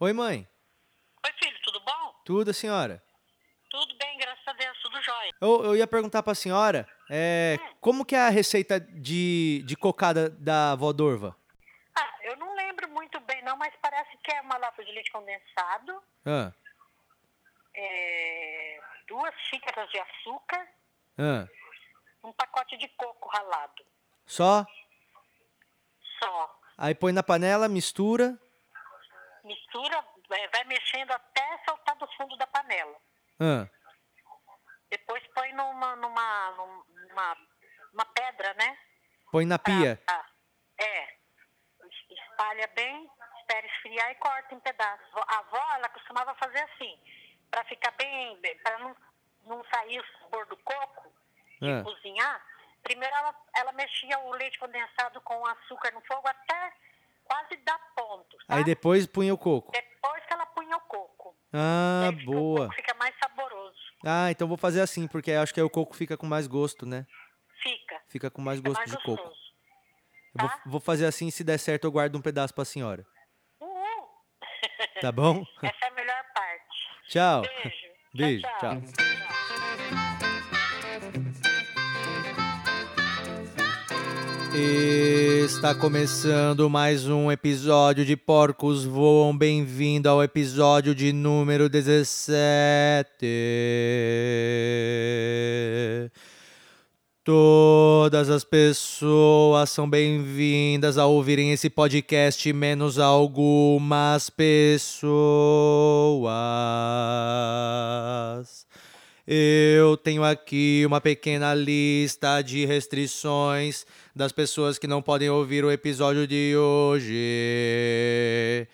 Oi, mãe. Oi, filho, tudo bom? Tudo, senhora? Tudo bem, graças a Deus, tudo jóia. Eu, eu ia perguntar pra senhora, é, como que é a receita de, de cocada da avó Dorva? Ah, eu não lembro muito bem não, mas parece que é uma lata de leite condensado, Ah, é, duas xícaras de açúcar, ah. um pacote de coco ralado. Só? Só. Aí põe na panela, mistura. Mistura, vai mexendo até soltar do fundo da panela. Ah, Depois põe numa, numa, numa uma pedra, né? põe na Pra- pia. pra- é. Es- Espalha bem, espera esfriar e corta em pedaços. A avó, ela costumava fazer assim, para ficar bem, para não, não sair o sabor do coco, de Ah. cozinhar. Primeiro ela, ela mexia o leite condensado com açúcar no fogo até quase dar ponto. Aí depois punha o coco. Depois que ela punha o coco. Ah, fica- boa. coco fica mais saboroso. Ah, então vou fazer assim, porque acho que aí o coco fica com mais gosto, né? Fica. Fica com mais Fica gosto mais de coco. gostoso. Eu vou, tá? vou fazer assim, se der certo eu guardo um pedaço pra senhora. Uhul. Tá bom? Essa é a melhor parte. Tchau. Beijo. Beijo, tchau. Está começando mais um episódio de Porcos Voam. Bem-vindo ao episódio de número 17. Todas as pessoas são bem-vindas a ouvirem esse podcast, menos algumas pessoas. Eu tenho aqui uma pequena lista de restrições das pessoas que não podem ouvir o episódio de hoje.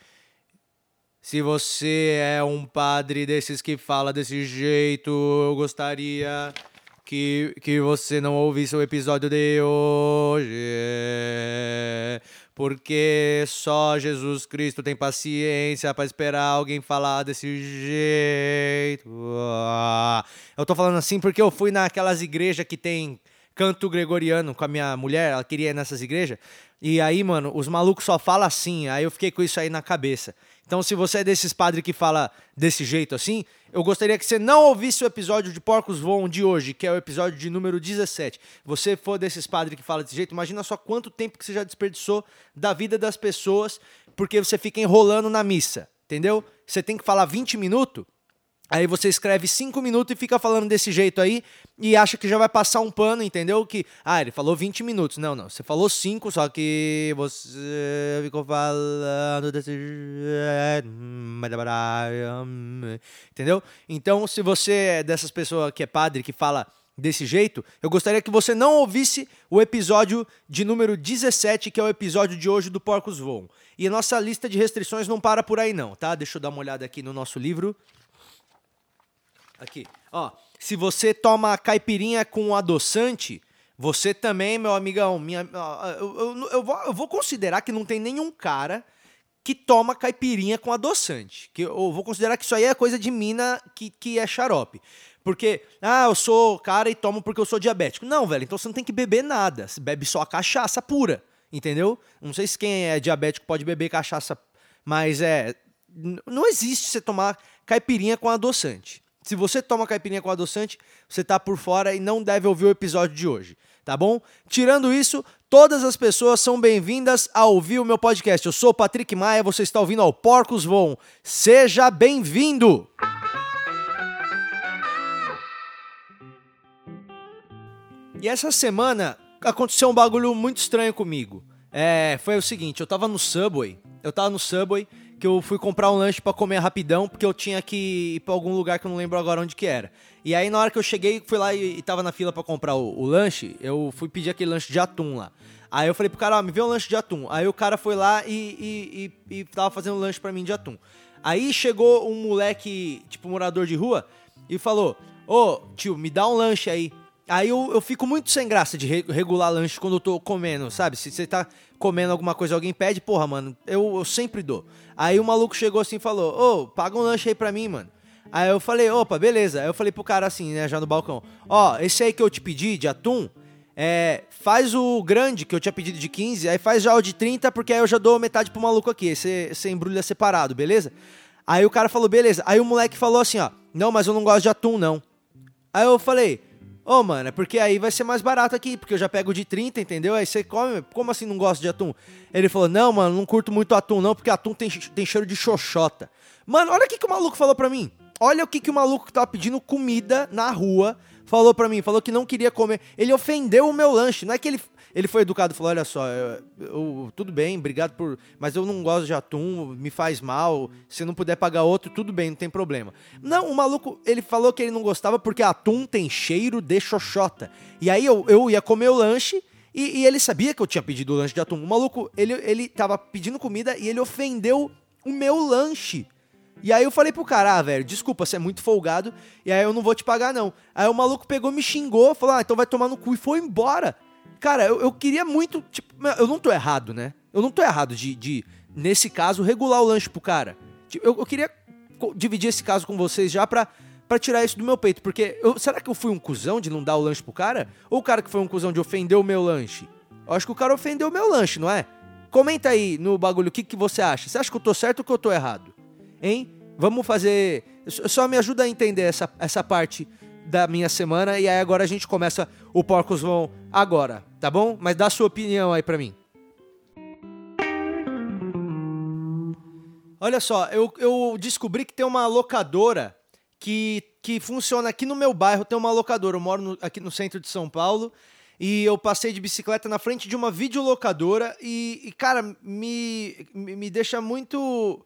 Se você é um padre desses que fala desse jeito, eu gostaria que, que você não ouvisse o episódio de hoje. Porque só Jesus Cristo tem paciência para esperar alguém falar desse jeito. Ah, Eu tô falando assim porque eu fui naquelas igrejas que tem canto gregoriano com a minha mulher, ela queria ir nessas igrejas. E aí, mano, os malucos só falam assim. Aí eu fiquei com isso aí na cabeça. Então, se você é desses padres que fala desse jeito assim, eu gostaria que você não ouvisse o episódio de Porcos Voam de hoje, que é o episódio de número 17. Você for desses padres que fala desse jeito, imagina só quanto tempo que você já desperdiçou da vida das pessoas porque você fica enrolando na missa, entendeu? Você tem que falar 20 minutos, Aí você escreve 5 minutos e fica falando desse jeito aí e acha que já vai passar um pano, entendeu? Que, ah, ele falou 20 minutos. Não, não. Você falou 5, só que você ficou falando desse jeito. Entendeu? Então, se você é dessas pessoas que é padre, que fala desse jeito, eu gostaria que você não ouvisse o episódio de número 17, que é o episódio de hoje do Porcos Voam. E a nossa lista de restrições não para por aí não, tá? Deixa eu dar uma olhada aqui no nosso livro. Aqui, ó. Se você toma caipirinha com adoçante, você também, meu amigão, minha, ó, eu, eu, eu vou, eu vou considerar que não tem nenhum cara que toma caipirinha com adoçante. Que eu vou considerar que isso aí é coisa de mina que, que é xarope. Porque, ah, eu sou cara e tomo porque eu sou diabético. Não, velho, então você não tem que beber nada. Você bebe só a cachaça pura, entendeu? Não sei se quem é diabético pode beber cachaça, mas é. Não existe você tomar caipirinha com adoçante. Se você toma caipirinha com adoçante, você tá por fora e não deve ouvir o episódio de hoje, tá bom? Tirando isso, todas as pessoas são bem-vindas a ouvir o meu podcast. Eu sou o Patrick Maia, você está ouvindo ao Porcos Voam. Seja bem-vindo! E essa semana aconteceu um bagulho muito estranho comigo. É, foi o seguinte, eu tava no Subway, eu tava no Subway, que eu fui comprar um lanche pra comer rapidão, porque eu tinha que ir pra algum lugar que eu não lembro agora onde que era. E aí na hora que eu cheguei, fui lá e, e tava na fila pra comprar o, o lanche, eu fui pedir aquele lanche de atum lá. Aí eu falei pro cara, ó, me vê um lanche de atum. Aí o cara foi lá e, e, e, tava fazendo um lanche pra mim de atum. Aí chegou um moleque, tipo morador de rua, e falou, ô tio, me dá um lanche aí. Aí eu, eu fico muito sem graça de re- regular lanche quando eu tô comendo, sabe? Se você tá comendo alguma coisa alguém pede, porra, mano, eu, eu sempre dou. Aí o maluco chegou assim e falou, ô, paga um lanche aí pra mim, mano. Aí eu falei, opa, beleza. Aí eu falei pro cara assim, né, já no balcão, ó, esse aí que eu te pedi de atum, É, faz o grande, que eu tinha pedido de 15, aí faz já o de 30, porque aí eu já dou metade pro maluco aqui. Você, você embrulha separado, beleza? Aí o cara falou, beleza. Aí o moleque falou assim, ó, não, mas eu não gosto de atum, não. Aí eu falei, ô, mano, é porque aí vai ser mais barato aqui, porque eu já pego de 30, entendeu? Aí você come, como assim não gosta de atum? Ele falou, não, mano, não curto muito atum, não, porque atum tem, tem cheiro de xoxota. Mano, olha o que, que o maluco falou pra mim. Olha o que, que o maluco que tava pedindo comida na rua falou pra mim. Falou que não queria comer. Ele ofendeu o meu lanche. Não é que ele, ele foi educado falou: olha só, eu- eu- tudo bem, obrigado por. Mas eu não gosto de atum, me faz mal. Se não puder pagar outro, tudo bem, não tem problema. Não, o maluco, ele falou que ele não gostava porque atum tem cheiro de xoxota. E aí eu, eu ia comer o lanche. E, e ele sabia que eu tinha pedido o lanche de atum. O maluco, ele, ele tava pedindo comida e ele ofendeu o meu lanche. E aí eu falei pro cara, ah, velho, desculpa, você é muito folgado, e aí eu não vou te pagar, não. Aí o maluco pegou, me xingou, falou, ah, então vai tomar no cu e foi embora. Cara, eu, eu queria muito, tipo, eu não tô errado, né? Eu não tô errado de, de nesse caso, regular o lanche pro cara. Tipo, Eu, eu queria dividir esse caso com vocês já pra, pra tirar isso do meu peito, porque eu- será que eu fui um cuzão de não dar o lanche pro cara? Ou o cara que foi um cuzão de ofender o meu lanche? Eu acho que o cara ofendeu o meu lanche, não é? Comenta aí no bagulho o que, que você acha. Você acha que eu tô certo ou que eu tô errado? Hein? Vamos fazer. só- me ajuda a entender essa, essa parte da minha semana e aí agora a gente começa o Porcos Vão agora, tá bom? Mas dá sua opinião aí pra mim. Olha só, eu, eu descobri que tem uma locadora que, que funciona aqui no meu bairro. Tem uma locadora. Eu moro no- aqui no centro de São Paulo e eu passei de bicicleta na frente de uma videolocadora e, e cara, me me deixa muito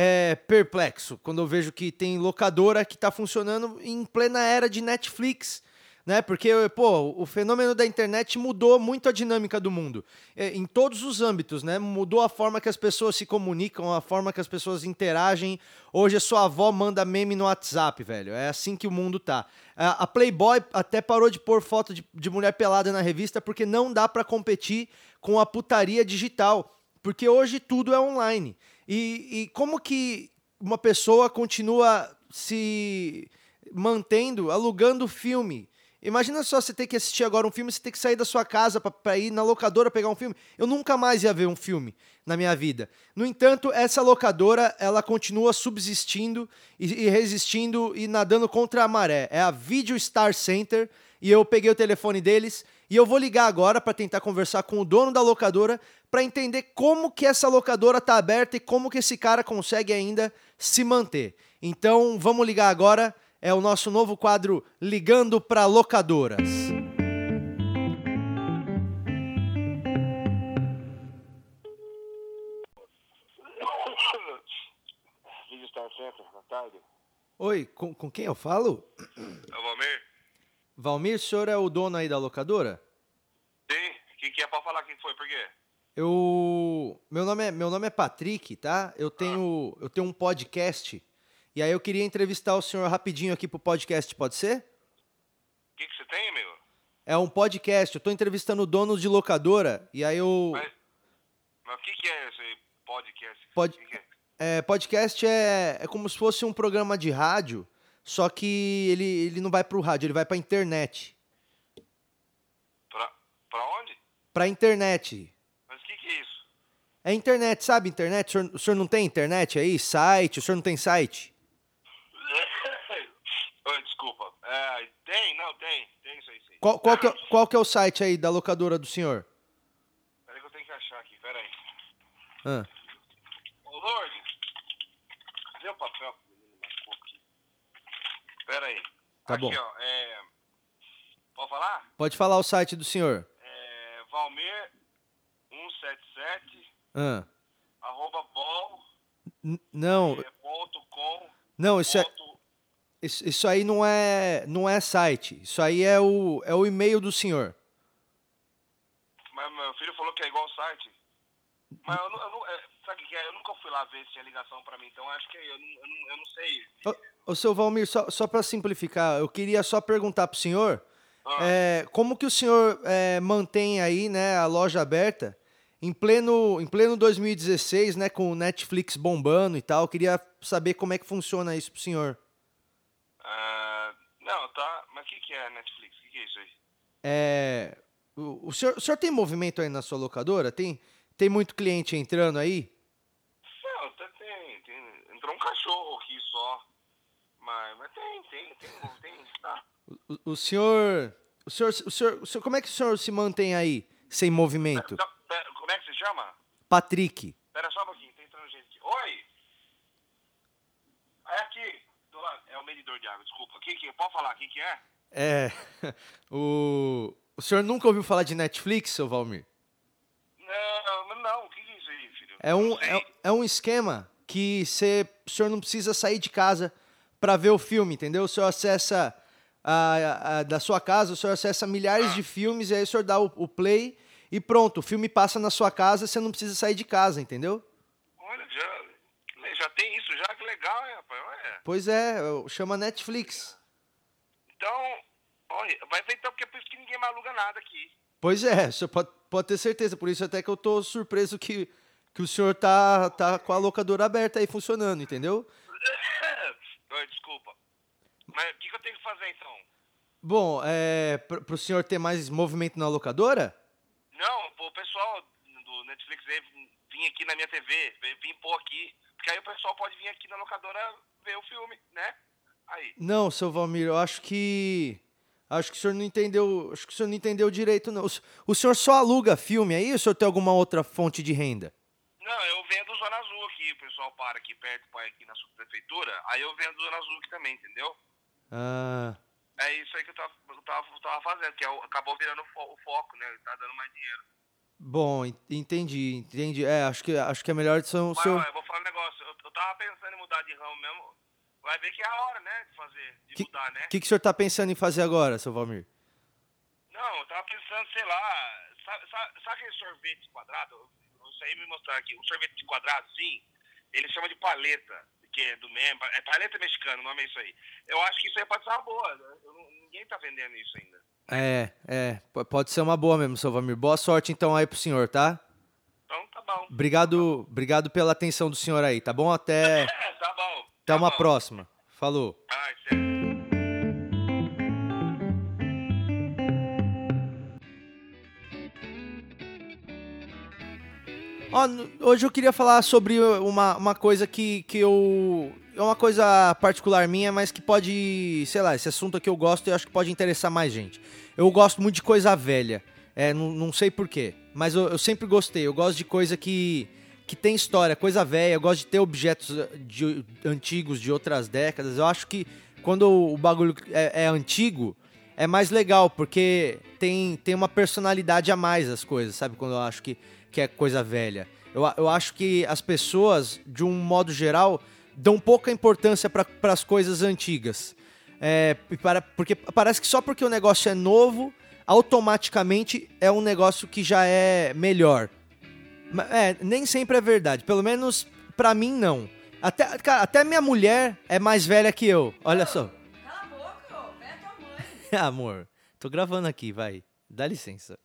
é, perplexo quando eu vejo que tem locadora que tá funcionando em plena era de Netflix. Né? Porque, pô, o fenômeno da internet mudou muito a dinâmica do mundo. É, em todos os âmbitos, né? Mudou a forma que as pessoas se comunicam, a forma que as pessoas interagem. Hoje a sua avó manda meme no WhatsApp, velho. É assim que o mundo tá. A Playboy até parou de pôr foto de, de mulher pelada na revista porque não dá pra competir com a putaria digital. Porque hoje tudo é online. E, e como que uma pessoa continua se mantendo, alugando filme? Imagina só você ter que assistir agora um filme, você ter que sair da sua casa pra ir na locadora pegar um filme. Eu nunca mais ia ver um filme na minha vida. No entanto, essa locadora, ela continua subsistindo e, e resistindo e nadando contra a maré. É a Video Star Center e eu peguei o telefone deles e eu vou ligar agora para tentar conversar com o dono da locadora para entender como que essa locadora tá aberta e como que esse cara consegue ainda se manter. Então, vamos ligar agora. É o nosso novo quadro Ligando para Locadoras. Oi, com, com quem eu falo? É o Valmir? Valmir, o senhor é o dono aí da locadora? Sim, o que, que é pra falar quem foi? Por quê? Eu. Meu nome é, meu nome é Patrick, tá? Eu tenho, eu tenho um podcast. E aí eu queria entrevistar o senhor rapidinho aqui pro podcast, pode ser? O que, que você tem, amigo? É um podcast, eu tô entrevistando donos de locadora. E aí eu. Mas, mas o que, que é esse podcast? Pod- que que é? É, podcast é, é como se fosse um programa de rádio, só que ele, ele não vai pro rádio, ele vai pra internet. Pra, onde? Pra internet. Mas o que, que é isso? É internet, sabe internet? O senhor, o senhor não tem internet aí? Site? O senhor não tem site? Desculpa. É, tem? Não, tem. Tem isso aí, sim. Qual, qual, que é, qual que é o site aí da locadora do senhor? Peraí que eu tenho que achar aqui, peraí. Ah, Ô, Lourdes, cadê o papel que o menino marcou aqui? Peraí. Tá aqui, bom. ó, é... Pode falar? pode falar o site do senhor. É... Valmir 177 Ah, arroba bol n- não, é, ponto com não, isso, é, ponto... isso, isso aí não é, não é site. Isso aí é o, é o e-mail do senhor. Mas meu filho falou que é igual site. Mas eu não, eu não, é, Eu nunca fui lá ver se tinha ligação pra mim, então acho que eu não, eu não, eu não sei. Ô, ô seu Valmir, só, só para simplificar, eu queria só perguntar pro senhor Ah. é, como que o senhor é, mantém aí né, a loja aberta em pleno, em pleno 2016, né, com o Netflix bombando e tal. Eu queria saber como é que funciona isso pro senhor. Ah, não, tá. Mas o que, que é Netflix? O que, que é isso aí? É, O, o senhor, o senhor tem movimento aí na sua locadora? Tem, tem muito cliente entrando aí? Não, até tem, tem. Entrou um cachorro aqui só. Mas, mas tem, tem, tem, tem, tá. O, o senhor, o senhor, o senhor, o senhor, como é que o senhor se mantém aí sem movimento? Tá, pera, como é que se chama? Patrick. Pera só um pouquinho, tá entrando gente aqui. Oi! É aqui, do lado. É o medidor de água, desculpa. Que, que, pode falar, quem que é? É, o, o senhor nunca ouviu falar de Netflix, seu Valmir? Não, não, o que é isso aí, filho? É um, é, é um esquema que cê, o senhor não precisa sair de casa para ver o filme, entendeu? O senhor acessa a, a- da sua casa, o senhor acessa milhares de filmes e aí o senhor dá o, o play e pronto, o filme passa na sua casa, você não precisa sair de casa, entendeu? Olha, já, já tem isso já, que legal, hein, rapaz? Olha. Pois é, chama Netflix. Então, olha, vai ver então porque é por isso que ninguém mais aluga nada aqui. Pois é, o senhor pode, pode ter certeza, por isso até que eu tô surpreso que, que o senhor tá, tá com a locadora aberta aí funcionando, entendeu? Desculpa. Mas o que, que eu tenho que fazer então? Bom, é, para o senhor ter mais movimento na locadora? Não, o pessoal do Netflix veio vir aqui na minha TV, veio vir pôr aqui, porque aí o pessoal pode vir aqui na locadora ver o filme, né? Aí. Não, seu Valmir, eu acho que. Acho que o senhor não entendeu. Acho que o senhor não entendeu direito, não. O, o senhor só aluga filme aí ou o senhor tem alguma outra fonte de renda? Vendo Zona Azul aqui, o pessoal para aqui perto, para aqui na subprefeitura, aí eu vendo Zona Azul aqui também, entendeu? Ah. É isso aí que eu tava, eu tava, eu tava fazendo, que é acabou virando o, fo- o foco, né? Tá dando mais dinheiro. Bom, en- entendi, entendi. É, acho que, acho que é melhor de o ó, eu vou falar um negócio, eu, eu tava pensando em mudar de ramo mesmo, vai ver que é a hora, né, de fazer, de Que- mudar, né? O que, que o senhor tá pensando em fazer agora, seu Valmir? Não, eu tava pensando, sei lá, sabe, sabe, sabe aquele sorvete quadrado? Sei me mostrar aqui, um sorvete de quadrado, sim, ele chama de paleta, que é do mesmo, é paleta mexicana, o nome é isso aí. Eu acho que isso aí pode ser uma boa, né? Não- ninguém tá vendendo isso ainda. É, é, pode ser uma boa mesmo, seu Valmir. Boa sorte então aí pro senhor, tá? Então tá bom. Obrigado, obrigado pela atenção do senhor aí, tá bom? Até, É, tá bom. até tá uma bom. próxima. Falou. Ai, sério. Ó, hoje eu queria falar sobre uma, uma coisa que, que eu. É uma coisa particular minha, mas que pode. Sei lá, esse assunto aqui eu gosto e acho que pode interessar mais gente. Eu gosto muito de coisa velha. É, não, não sei porquê. Mas eu, eu sempre gostei. Eu gosto de coisa que, que tem história, coisa velha. Eu gosto de ter objetos eh, de, antigos de outras décadas. Eu acho que quando o bagulho é, é antigo, é mais legal, porque tem, tem uma personalidade a mais as coisas, sabe? Quando eu acho que, que é coisa velha. Eu, eu acho que as pessoas, de um modo geral, dão pouca importância para as coisas antigas. É, para- porque parece que só porque o negócio é novo, automaticamente é um negócio que já é melhor. É, nem sempre é verdade. Pelo menos pra mim, não. Até, cara, até minha mulher é mais velha que eu. Olha só. Cala a boca. Pega tua mãe. Amor, tô gravando aqui, vai. Dá licença.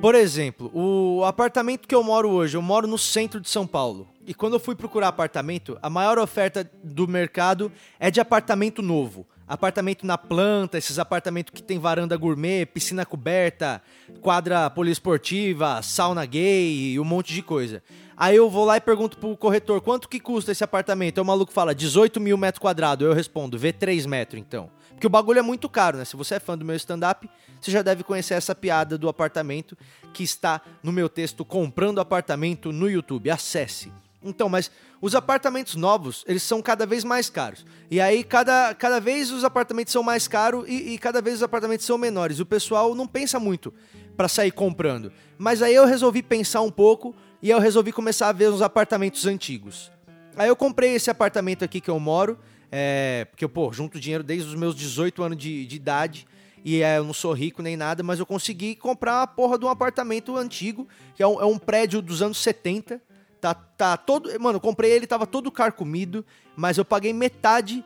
Por exemplo, o apartamento que eu moro hoje, eu moro no centro de São Paulo. E quando eu fui procurar apartamento, a maior oferta do mercado é de apartamento novo. Apartamento na planta, esses apartamentos que tem varanda gourmet, piscina coberta, quadra poliesportiva, sauna gay e um monte de coisa. Aí eu vou lá e pergunto pro corretor quanto que custa esse apartamento. Aí o maluco fala 18 mil metros quadrados. Eu respondo, vê 3 metros então. Porque o bagulho é muito caro, né? Se você é fã do meu stand-up, você já deve conhecer essa piada do apartamento que está no meu texto Comprando Apartamento no YouTube. Acesse. Então, mas os apartamentos novos, eles são cada vez mais caros. E aí, cada, cada vez os apartamentos são mais caros e, e cada vez os apartamentos são menores. O pessoal não pensa muito para sair comprando. Mas aí eu resolvi pensar um pouco e eu resolvi começar a ver os apartamentos antigos. Aí eu comprei esse apartamento aqui que eu moro, é, porque eu, pô, junto dinheiro desde os meus 18 anos de, de idade. E é, eu não sou rico nem nada, mas eu consegui comprar a porra de um apartamento antigo, que é um, é um prédio dos anos 70. Tá, tá todo. Mano, comprei ele, tava todo carcomido, mas eu paguei metade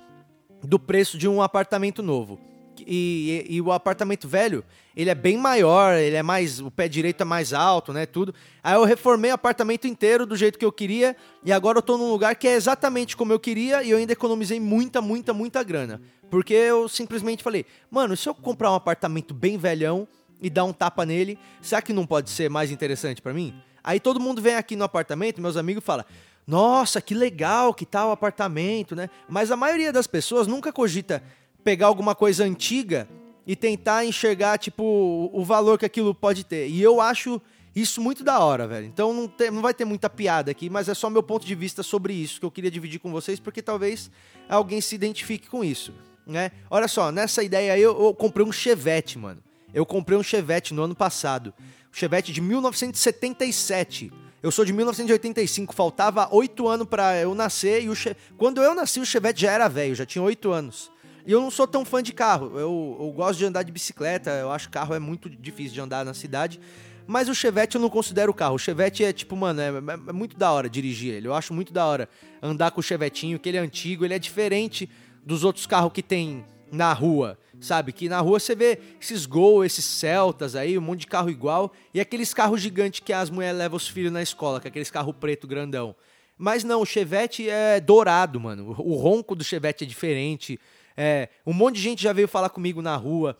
do preço de um apartamento novo. E, e- e o apartamento velho, ele é bem maior, ele é mais. O pé direito é mais alto, né? Tudo. Aí eu reformei o apartamento inteiro do jeito que eu queria. E agora eu tô num lugar que é exatamente como eu queria. E eu ainda economizei muita, muita, muita grana. Porque eu simplesmente falei, mano, se eu comprar um apartamento bem velhão e dar um tapa nele. Será que não pode ser mais interessante para mim? Aí todo mundo vem aqui no apartamento, meus amigos falam: "Nossa, que legal que tá o apartamento, né?" Mas a maioria das pessoas nunca cogita pegar alguma coisa antiga e tentar enxergar tipo o valor que aquilo pode ter. E eu acho isso muito da hora, velho. Então não, tem, não vai ter muita piada aqui, mas é só meu ponto de vista sobre isso que eu queria dividir com vocês, porque talvez alguém se identifique com isso, né? Olha só, nessa ideia aí eu, eu comprei um Chevette, mano. Eu comprei um Chevette no ano passado. Um Chevette de 1977. Eu sou de 1985, faltava oito anos para eu nascer e che... quando eu nasci o Chevette já era velho, já tinha oito anos. E eu não sou tão fã de carro. Eu, eu gosto de andar de bicicleta. Eu acho que carro é muito difícil de andar na cidade. Mas o Chevette eu não considero carro. O Chevette é tipo, mano, é, é, muito da hora dirigir ele. Eu acho muito da hora andar com o Chevetinho, que ele é antigo, ele é diferente dos outros carros que tem na rua, sabe? Que na rua você vê esses Gol, esses Celtas aí, um monte de carro igual, e aqueles carros gigantes que as mulheres levam os filhos na escola, que é aqueles carros preto grandão. Mas não, o Chevette é dourado, mano. O ronco do Chevette é diferente. É, um monte de gente já veio falar comigo na rua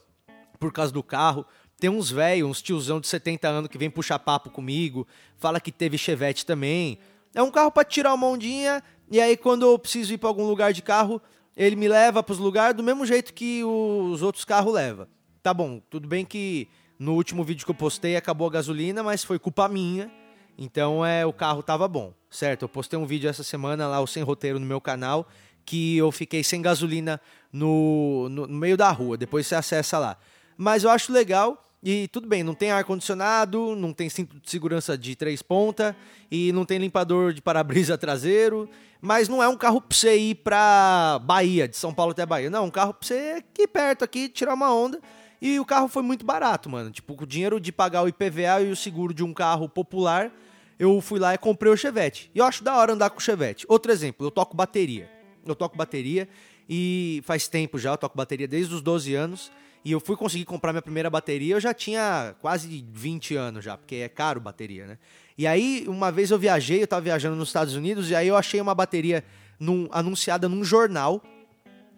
por causa do carro. Tem uns velhos, uns tiozão de 70 anos que vem puxar papo comigo, fala que teve Chevette também. É um carro para tirar uma ondinha, e aí quando eu preciso ir para algum lugar de carro, ele me leva para os lugares do mesmo jeito que os outros carros levam. Tá bom, tudo bem que no último vídeo que eu postei acabou a gasolina, mas foi culpa minha. Então é o carro tava bom, certo? Eu postei um vídeo essa semana lá, o Sem Roteiro, no meu canal, que eu fiquei sem gasolina no, no, no meio da rua. Depois você acessa lá. Mas eu acho legal. E tudo bem, não tem ar-condicionado, não tem cinto de segurança de três pontas e não tem limpador de para-brisa traseiro. Mas não é um carro pra você ir pra Bahia, de São Paulo até Bahia. Não, é um carro pra você aqui perto, aqui, tirar uma onda. E o carro foi muito barato, mano. Tipo, com o dinheiro de pagar o IPVA e o seguro de um carro popular, eu fui lá e comprei o Chevette. E eu acho da hora andar com o Chevette. Outro exemplo, eu toco bateria. Eu toco bateria e faz tempo já, eu toco bateria desde os 12 anos. E eu fui conseguir comprar minha primeira bateria, eu já tinha quase 20 anos já, porque é caro bateria, né? E aí, uma vez eu viajei, eu tava viajando nos Estados Unidos, e aí eu achei uma bateria num, anunciada num jornal,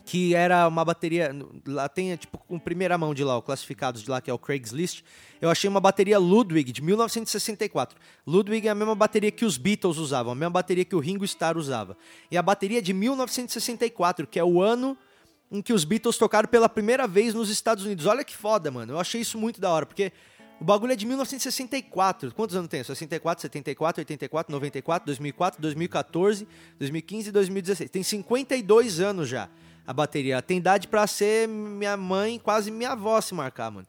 que era uma bateria. Lá tem, tipo, com primeira mão de lá, o classificados de lá, que é o Craigslist. Eu achei uma bateria Ludwig de 1964. Ludwig é a mesma bateria que os Beatles usavam, a mesma bateria que o Ringo Starr usava. E a bateria é de 1964, que é o ano em que os Beatles tocaram pela primeira vez nos Estados Unidos. Olha que foda, mano. Eu achei isso muito da hora, porque o bagulho é de 1964. Quantos anos tem? 64, 74, 84, 94, 2004, 2014, 2015 e 2016. Tem 52 anos já a bateria. Tem idade para ser minha mãe, quase minha avó se marcar, mano.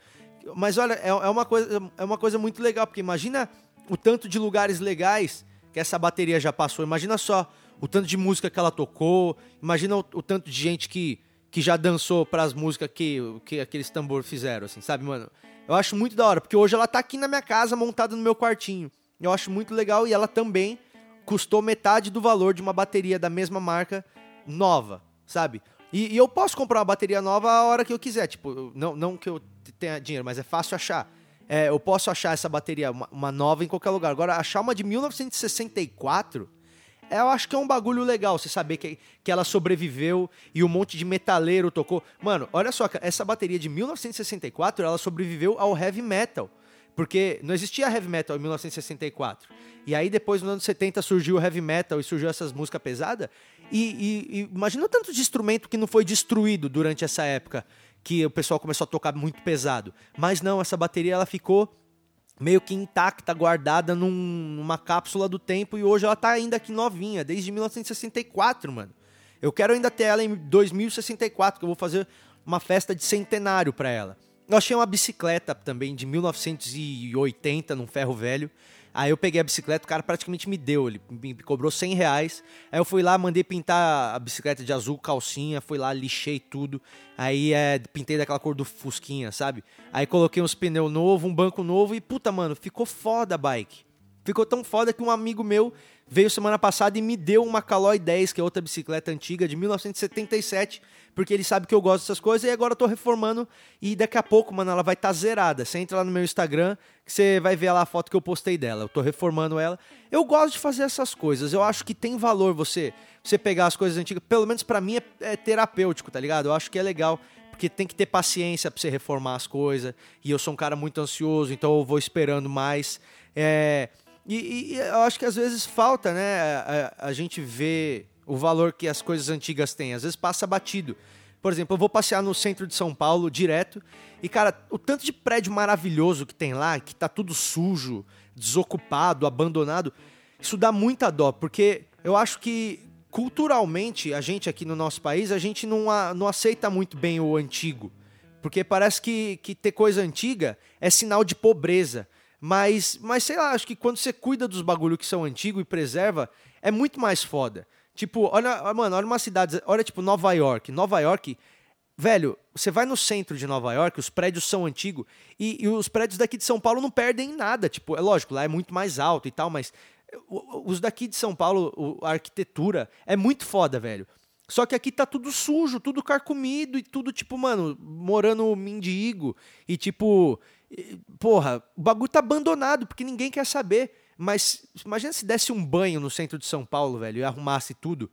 Mas olha, é, é, uma coisa, é uma coisa muito legal, porque imagina o tanto de lugares legais que essa bateria já passou. Imagina só o tanto de música que ela tocou. Imagina o, o tanto de gente que que já dançou para as músicas que, que aqueles tambor fizeram, assim, sabe, mano? Eu acho muito da hora, porque hoje ela tá aqui na minha casa, montada no meu quartinho. Eu acho muito legal e ela também custou metade do valor de uma bateria da mesma marca nova, sabe? E, e eu posso comprar uma bateria nova a hora que eu quiser, tipo, não, não que eu tenha dinheiro, mas é fácil achar. É, eu posso achar essa bateria, uma, uma nova, em qualquer lugar. Agora, achar uma de 1964 eu acho que é um bagulho legal você saber que, que ela sobreviveu e um monte de metaleiro tocou. Mano, olha só, essa bateria de 1964 ela sobreviveu ao heavy metal. Porque não existia heavy metal em 1964. E aí depois, nos anos 70, surgiu o heavy metal e surgiu essas músicas pesadas. E, e, e imagina o tanto de instrumento que não foi destruído durante essa época que o pessoal começou a tocar muito pesado. Mas não, essa bateria ela ficou meio que intacta, guardada num, numa cápsula do tempo e hoje ela tá ainda aqui novinha, desde 1964, mano. Eu quero ainda ter ela em 2064, que eu vou fazer uma festa de centenário para ela. Eu achei uma bicicleta também de 1980 num ferro velho. Aí eu peguei a bicicleta, o cara praticamente me deu, ele me cobrou 100 reais. Aí eu fui lá, mandei pintar a bicicleta de azul, calcinha, fui lá, lixei tudo. Aí é, pintei daquela cor do Fusquinha, sabe? Aí coloquei uns pneus novos, um banco novo e puta, mano, ficou foda a bike. Ficou tão foda que um amigo meu veio semana passada e me deu uma Caloi 10, que é outra bicicleta antiga de 1977 porque ele sabe que eu gosto dessas coisas e agora eu tô reformando e daqui a pouco, mano, ela vai estar tá zerada. Você entra lá no meu Instagram que você vai ver lá a foto que eu postei dela. Eu tô reformando ela. Eu gosto de fazer essas coisas. Eu acho que tem valor você você pegar as coisas antigas. Pelo menos para mim é, é terapêutico, tá ligado? Eu acho que é legal porque tem que ter paciência para você reformar as coisas. E eu sou um cara muito ansioso, então eu vou esperando mais. É, e, e, eu acho que às vezes falta, né? A, a, gente ver o valor que as coisas antigas têm. Às vezes passa batido. Por exemplo, eu vou passear no centro de São Paulo direto e, cara, o tanto de prédio maravilhoso que tem lá, que tá tudo sujo, desocupado, abandonado, isso dá muita dó, porque eu acho que culturalmente, a gente aqui no nosso país, a gente não, a, não aceita muito bem o antigo. Porque parece que, que ter coisa antiga é sinal de pobreza. Mas, mas sei lá, acho que quando você cuida dos bagulho que são antigos e preserva, é muito mais foda. Tipo, olha, mano, olha uma cidade, olha tipo Nova York. Nova York, velho, você vai no centro de Nova York, os prédios são antigos e, e os prédios daqui de São Paulo não perdem nada. Tipo, é lógico, lá é muito mais alto e tal, mas os daqui de São Paulo, a arquitetura é muito foda, velho. Só que aqui tá tudo sujo, tudo carcomido e tudo, tipo, mano, morando mendigo. E tipo, porra, o bagulho tá abandonado porque ninguém quer saber. Mas imagina se desse um banho no centro de São Paulo, velho, e arrumasse tudo.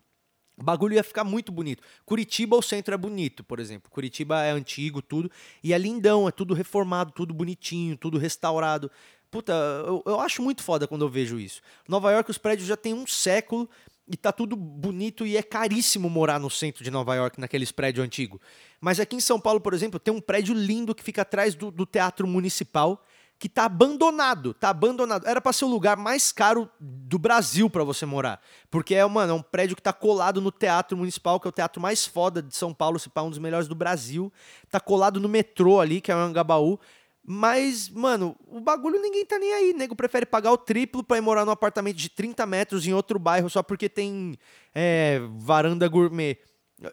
O bagulho ia ficar muito bonito. Curitiba, o centro é bonito, por exemplo. Curitiba é antigo, tudo. E é lindão, é tudo reformado, tudo bonitinho, tudo restaurado. Puta, eu, eu acho muito foda quando eu vejo isso. Nova York, os prédios já tem um século e tá tudo bonito e é caríssimo morar no centro de Nova York, naqueles prédios antigos. Mas aqui em São Paulo, por exemplo, tem um prédio lindo que fica atrás do, do Teatro Municipal que tá abandonado, tá abandonado. Era para ser o lugar mais caro do Brasil para você morar, porque é, mano, é um prédio que tá colado no Teatro Municipal, que é o teatro mais foda de São Paulo, se pá, um dos melhores do Brasil. Tá colado no metrô ali, que é o Angabaú. Mas, mano, o bagulho ninguém tá nem aí. Nego prefere pagar o triplo pra ir morar num apartamento de 30 metros em outro bairro só porque tem é, varanda gourmet.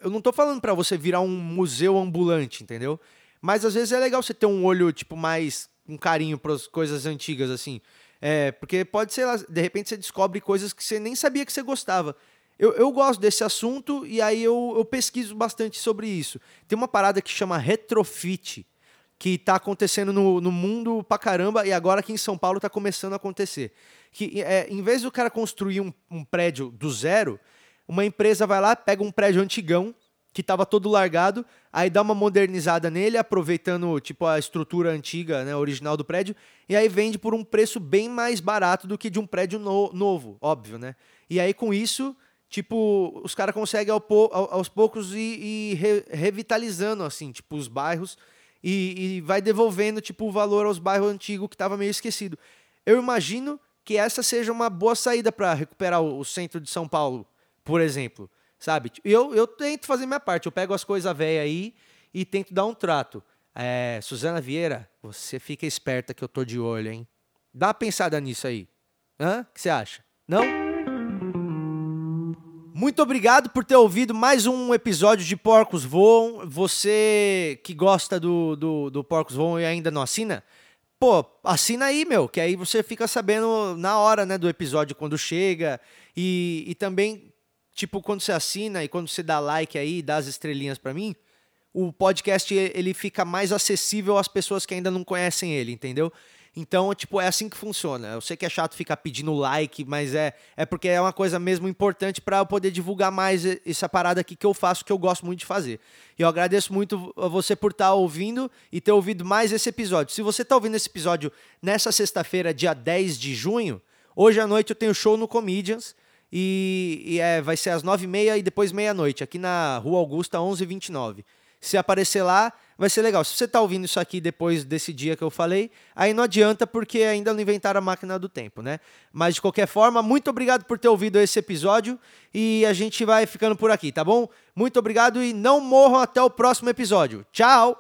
Eu não tô falando para você virar um museu ambulante, entendeu? Mas às vezes é legal você ter um olho, tipo, mais um carinho para as coisas antigas, assim. É, porque pode ser, de repente você descobre coisas que você nem sabia que você gostava. Eu, eu gosto desse assunto e aí eu, eu pesquiso bastante sobre isso. Tem uma parada que chama retrofit, que está acontecendo no, no mundo pra caramba e agora aqui em São Paulo está começando a acontecer. Que é, em vez do cara construir um, um prédio do zero, uma empresa vai lá, pega um prédio antigão, que estava todo largado, aí dá uma modernizada nele, aproveitando tipo a estrutura antiga, né, original do prédio, e aí vende por um preço bem mais barato do que de um prédio no, novo, óbvio, né? E aí com isso, tipo, os caras conseguem ao, aos poucos ir, ir re, revitalizando assim, tipo os bairros e, e, vai devolvendo tipo o valor aos bairros antigos que estava meio esquecido. Eu imagino que essa seja uma boa saída para recuperar o, o centro de São Paulo, por exemplo sabe? Eu, eu tento fazer minha parte, eu pego as coisas velhas aí e tento dar um trato. É, Suzana Vieira, você fica esperta que eu tô de olho, hein? Dá uma pensada nisso aí. Hã? O que você acha? Não? Muito obrigado por ter ouvido mais um episódio de Porcos Voam. Você que gosta do, do, do Porcos Voam e ainda não assina, pô, assina aí, meu, que aí você fica sabendo na hora, né, do episódio quando chega. E, e também tipo, quando você assina e quando você dá like aí, dá as estrelinhas para mim, o podcast ele fica mais acessível às pessoas que ainda não conhecem ele, entendeu? Então, tipo, é assim que funciona. Eu sei que é chato ficar pedindo like, mas é, é porque é uma coisa mesmo importante para eu poder divulgar mais essa parada aqui que eu faço, que eu gosto muito de fazer. E eu agradeço muito a você por estar tá ouvindo e ter ouvido mais esse episódio. Se você está ouvindo esse episódio nessa sexta-feira, dia 10 de junho, hoje à noite eu tenho show no Comedians. E, e é, vai ser às 9h30 e depois meia-noite, aqui na Rua Augusta 1129. Se aparecer lá, vai ser legal. Se você está ouvindo isso aqui depois desse dia que eu falei, aí não adianta porque ainda não inventaram a máquina do tempo, né? Mas de qualquer forma, muito obrigado por ter ouvido esse episódio e a gente vai ficando por aqui, tá bom? Muito obrigado e não morram até o próximo episódio. Tchau!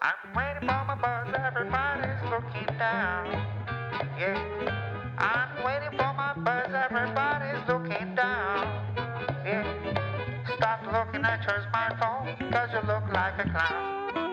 Stop looking at your smartphone, cause you look like a clown.